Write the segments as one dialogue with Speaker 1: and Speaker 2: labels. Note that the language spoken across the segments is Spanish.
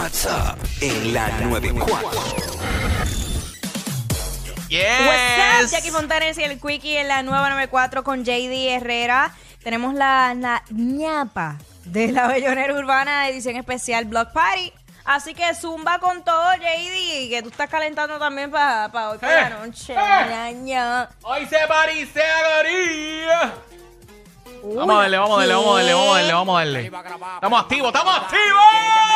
Speaker 1: WhatsApp en la 94.
Speaker 2: Yes.
Speaker 3: What's up, Jackie Fontanes y el Quickie en la nueva 94 con JD Herrera. Tenemos la, la ñapa de la Bellonera Urbana edición especial Block Party. Así que zumba con todo, JD, que tú estás calentando también para hoy por
Speaker 2: Eh,
Speaker 3: la noche.
Speaker 2: eh.
Speaker 3: Ña, ña.
Speaker 2: Hoy se parece a Garía.
Speaker 3: Uy,
Speaker 2: Vamos a darle, vamos a darle, vamos a darle, vamos a darle, vamos a darle. Estamos activos, estamos activos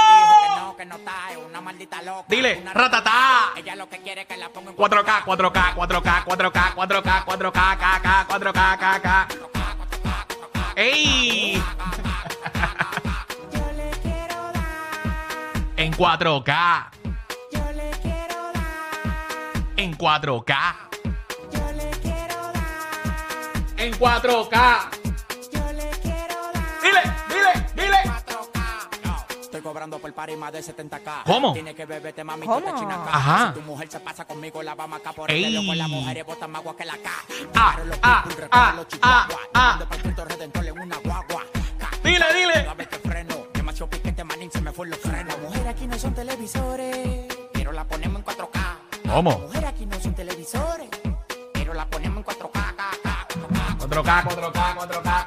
Speaker 2: no está es una maldita loca. Dile, una. Ella lo que quiere es que la ponga en 4K, 4K, 4K, 4K, 4K, 4K, KK, 4K, KK. ¡Ey! Yo le quiero dar. En 4K. Yo le quiero dar. En 4K. Yo le quiero
Speaker 4: dar. En 4K. Cobrando por party más de 70k.
Speaker 2: ¿Cómo?
Speaker 4: Tiene que beberte mami
Speaker 3: ¿Cómo?
Speaker 4: que te china acá.
Speaker 2: Ajá.
Speaker 4: Si tu mujer se pasa conmigo, la vamos acá por el con las mujeres botan más agua que la K.
Speaker 2: Ah, ah, ah, ah, ah.
Speaker 4: Una guagua.
Speaker 2: Dile, dile.
Speaker 4: Cada vez que freno, demasiado piquete, manín, se me fue los frenos. Las mujeres aquí no son televisores, pero la ponemos en 4K.
Speaker 2: ¿Cómo?
Speaker 4: Las mujeres aquí no son televisores, pero la ponemos en 4K. K, K, 4K.
Speaker 2: 4K, 4K, 4K,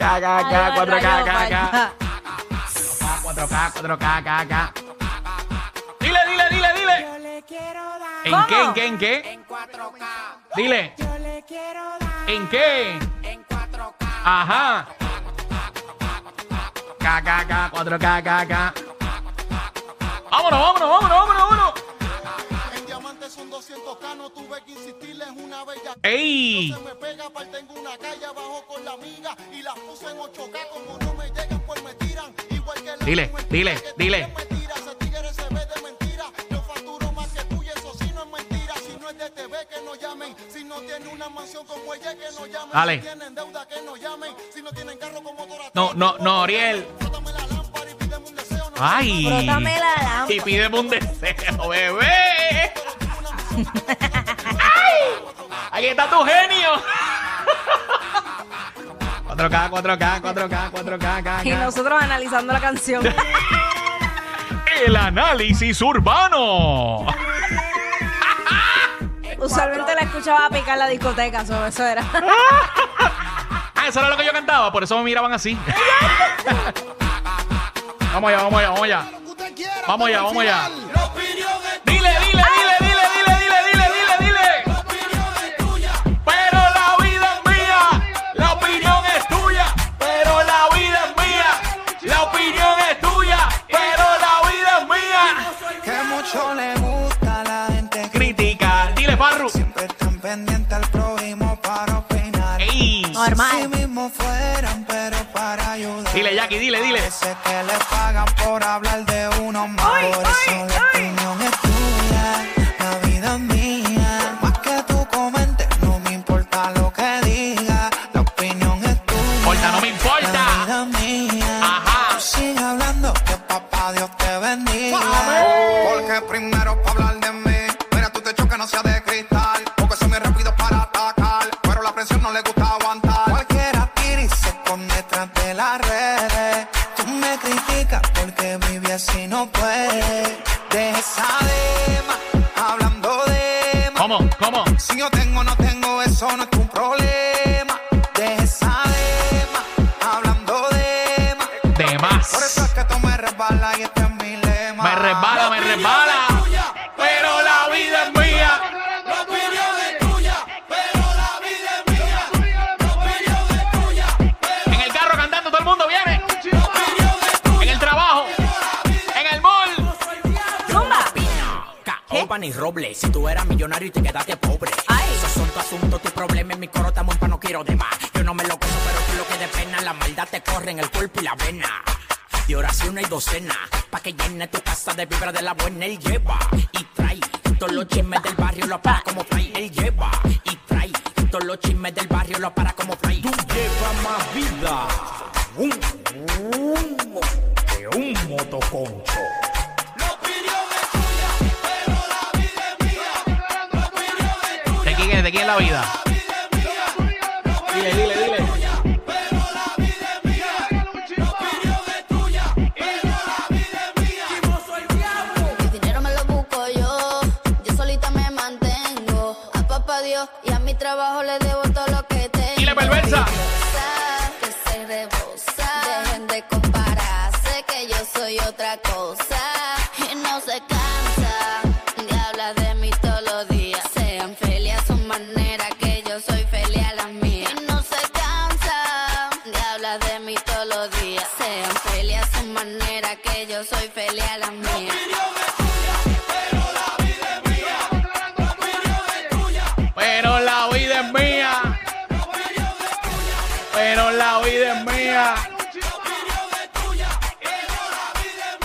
Speaker 2: K, K, K,
Speaker 3: Ay,
Speaker 2: 4K,
Speaker 3: rayo,
Speaker 2: K, K.
Speaker 3: vaya.
Speaker 2: 4K, 4K, K, K. Dile, dile, dile, dile. ¿En qué, en qué, en qué?
Speaker 4: En 4K,
Speaker 2: Dile.
Speaker 4: yo le quiero dar
Speaker 2: ¿En qué?
Speaker 4: en 4K.
Speaker 2: Ajá. K, K, K, 4K, K, K. Vámonos, vámonos, vámonos, vámonos, vámonos.
Speaker 5: En diamantes son 200K, no tuve que insistirles una bella.
Speaker 2: ¡Ey!
Speaker 5: Se me pega, aparte tengo una calle abajo con la amiga y las puse en 8K. Como no me llegan, pues me tiran. Igual que la
Speaker 2: Dile,
Speaker 5: mujer
Speaker 2: dile,
Speaker 5: que
Speaker 2: dile.
Speaker 5: me tira. Ese tigre se ve de mentira. Yo facturo más que tú y eso sí no es mentira. Si no es de TV, que no llamen. Si no tiene una mansión como ella, que no llamen.
Speaker 2: Dale.
Speaker 5: Si tienen deuda, que no llamen. Si no tienen carro como Dora.
Speaker 2: No, no, no, Ariel.
Speaker 5: Frótame la lámpara y pídeme un deseo. No
Speaker 2: Ay.
Speaker 3: La.
Speaker 2: Y pídeme un deseo, bebé. Ay. Aquí está tu genio. 4K, 4K, 4K, 4K, K,
Speaker 3: Y
Speaker 2: K.
Speaker 3: nosotros analizando la canción.
Speaker 2: El análisis urbano.
Speaker 3: Usualmente la escuchaba picar la discoteca, so, eso era.
Speaker 2: Ah, eso era lo que yo cantaba, por eso me miraban así. vamos allá, vamos allá, vamos allá. Vamos allá, vamos allá. Dile, dile,
Speaker 6: porque vive así no puede. Deja esa dema, hablando de más.
Speaker 2: ¿Cómo? ¿Cómo?
Speaker 6: Si yo tengo no tengo, eso no es tu problema. Deja esa dema, hablando de más.
Speaker 2: De
Speaker 6: Por
Speaker 2: más.
Speaker 6: eso es que tú me resbalas y este
Speaker 4: Y Robles. Si tú eras millonario y te quedaste pobre.
Speaker 3: Ay.
Speaker 4: Esos son tus asuntos, tus problemas. tiro de más. Yo no me lo gozo, pero tú lo que de pena, la maldad te corre en el cuerpo y la vena. De oración hay docena, pa' que llene tu casa de vibra de la buena. Él lleva y trae todos los chismes del barrio, lo para como fray. Él lleva y trae todos los chismes del barrio, lo para como fray. Tú llevas más vida un, un, que un motoconcho.
Speaker 2: ¿De quién es la vida? Dile, dile, dile.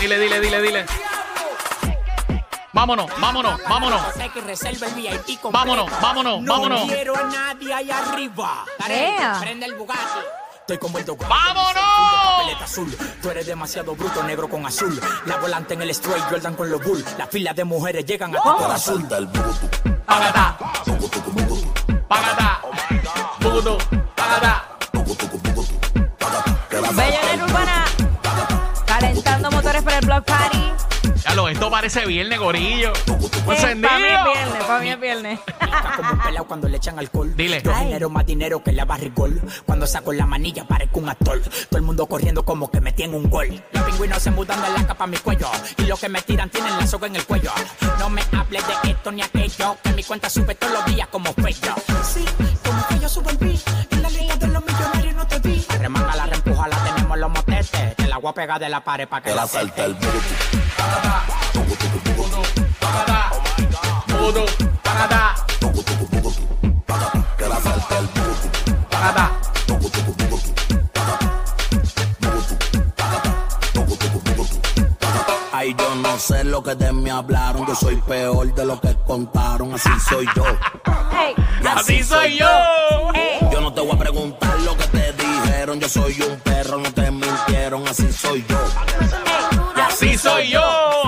Speaker 2: Dile, dile, dile, dile. Vámonos, vámonos, vámonos.
Speaker 4: Completo.
Speaker 2: Vámonos, vámonos,
Speaker 4: no
Speaker 2: vámonos.
Speaker 4: quiero a nadie ahí arriba. Prende el Bugatti. Estoy como el doctor.
Speaker 2: ¡Vámonos!
Speaker 4: Azul. Tú eres demasiado bruto, negro con azul. La volante en el straight, Jordan con los bull. La fila de mujeres llegan a tu corazón.
Speaker 2: Pagata. Pagata. Pagata. Esto parece viernes, gorillo.
Speaker 3: para
Speaker 2: Encendido.
Speaker 3: mí es viernes, para mí es viernes.
Speaker 4: Como un pelao cuando le echan alcohol.
Speaker 2: Dile.
Speaker 4: Yo
Speaker 3: Ay.
Speaker 4: genero más dinero que la barrigol. Cuando saco la manilla parezco un actor. Todo el mundo corriendo como que me tiene un gol. Los pingüinos se mudan de la capa a mi cuello. Y los que me tiran tienen la soga en el cuello. No me hables de esto ni aquello. Que mi cuenta sube todos los días como fello. Sí, como que yo subo el beat. Voy a pegar de la pared para que la salte el.
Speaker 7: Ay, yo no sé lo que de mí hablaron. Yo soy peor de lo que contaron. Así soy yo.
Speaker 3: Hey,
Speaker 7: Y
Speaker 2: Así soy yo.
Speaker 3: hey.
Speaker 7: Yo no te voy a preguntar lo que te dijeron. Yo soy un perro, no te mintieron. Así soy yo.
Speaker 2: Y así soy yo.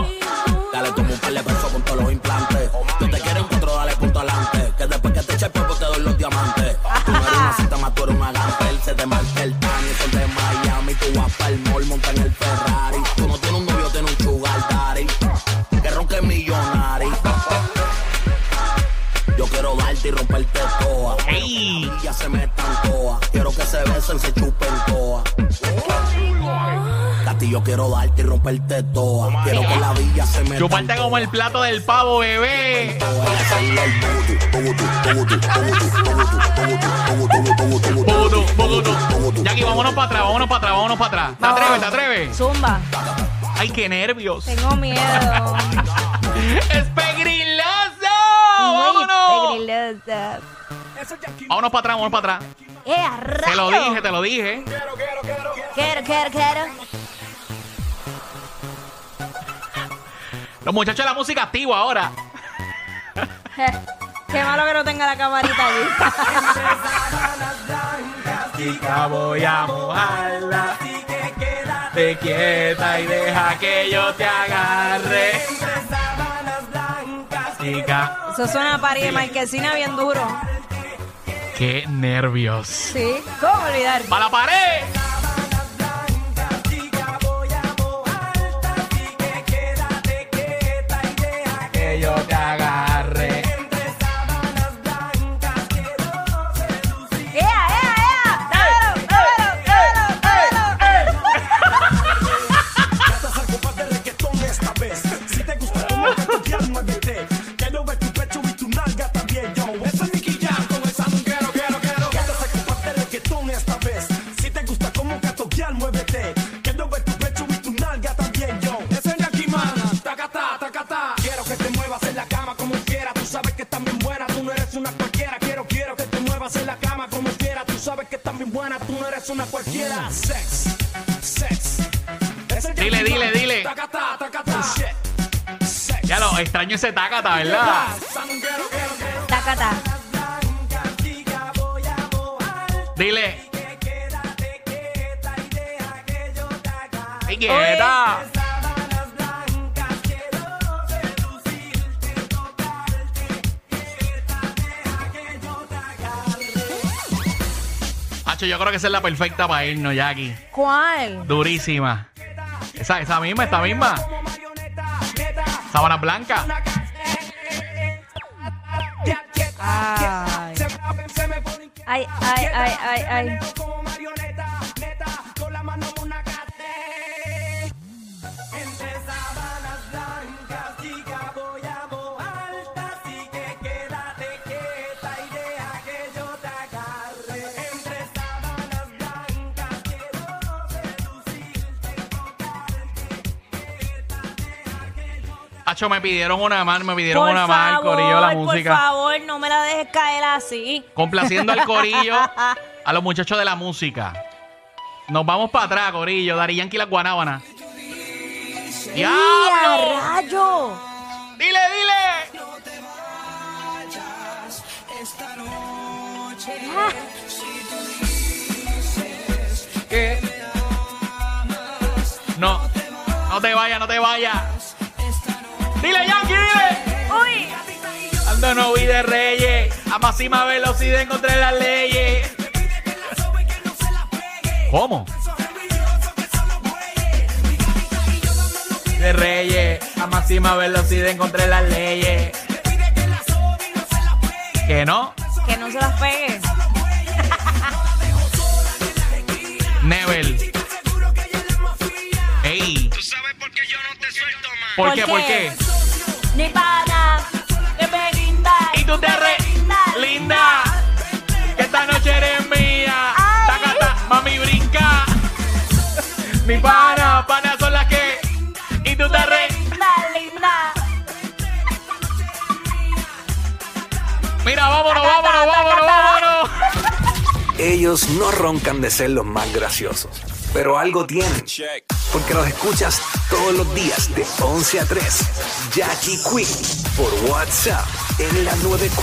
Speaker 7: Tati, yo quiero darte y romperte toa. Quiero que la villa se metan
Speaker 2: Chuparte como el plato del pavo, bebé. Jackie, vámonos para atrás, vámonos para atrás, vámonos para atrás. ¿Te atreves, te atreves?
Speaker 3: Zumba.
Speaker 2: Ay, qué nervios.
Speaker 3: Tengo miedo.
Speaker 2: ¡Es pegriloso! ¡Vámonos! Vámonos para atrás, vámonos para atrás.
Speaker 3: ¡Eh,
Speaker 2: Te lo dije, te lo dije.
Speaker 3: Quiero, quiero, quiero.
Speaker 2: Los muchachos de la música activa ahora.
Speaker 3: Qué malo que no tenga la camarita allí.
Speaker 2: Chica, voy a mojarla. Así que quédate quieta y deja que yo te agarre. Chica,
Speaker 3: Eso suena a París de Marquesina bien duro.
Speaker 2: qué nervios.
Speaker 3: Sí. ¿Cómo olvidar?
Speaker 2: ¡Para la pared!
Speaker 8: Eres una cualquiera. Sex, sex.
Speaker 2: Dile, dile, dile.
Speaker 8: Tacatá, tacatá. Sex.
Speaker 2: Ya lo extraño ese tacata, ¿verdad?
Speaker 3: Tacata.
Speaker 2: Dile. Y quieta. Hacho, yo creo que esa es la perfecta para irnos, Jackie.
Speaker 3: ¿Cuál?
Speaker 2: Durísima. Esa, esa misma, esta misma. Sábana blanca.
Speaker 3: Ay. Ay, ay, ay, ay, ay.
Speaker 2: Hacho, me pidieron una más, me pidieron
Speaker 3: Por
Speaker 2: una
Speaker 3: favor,
Speaker 2: corillo, la
Speaker 3: por
Speaker 2: música.
Speaker 3: favor, no me la dejes caer así.
Speaker 2: Complaciendo al corillo, a los muchachos de la música. Nos vamos para atrás, corillo. Dari Yankee la Guanábana.
Speaker 3: ¡Y a
Speaker 2: ¡Diablo!
Speaker 3: rayo!
Speaker 2: ¡Dile, dile! ¿Qué? No, no te vayas, no te vayas. Dile, Yankee, dile.
Speaker 3: ¡Uy!
Speaker 2: Ando no vi de reyes, a máxima velocidad encontré las leyes. ¿Cómo? De reyes, a máxima velocidad encontré las leyes. ¿Que no?
Speaker 3: Que no se las pegue.
Speaker 2: Never. Ey.
Speaker 8: ¿Tú sabes por qué yo no te suelto más?
Speaker 2: ¿Por
Speaker 3: ¿Por
Speaker 2: qué?
Speaker 3: qué?
Speaker 2: ¿Por qué?
Speaker 3: Ni para que me rinda.
Speaker 2: Y tú te re linda. Que esta noche eres mía. Tacata, mami brinca. Mi pana, pana son las que. Y tú te re.
Speaker 3: Linda, linda.
Speaker 2: Mira, vámonos, vámonos, vámonos, vámonos.
Speaker 1: Ellos no roncan de ser los más graciosos, pero algo tienen. Porque los escuchas todos los días de 11 a 3. Jackie Quick por WhatsApp en la 94.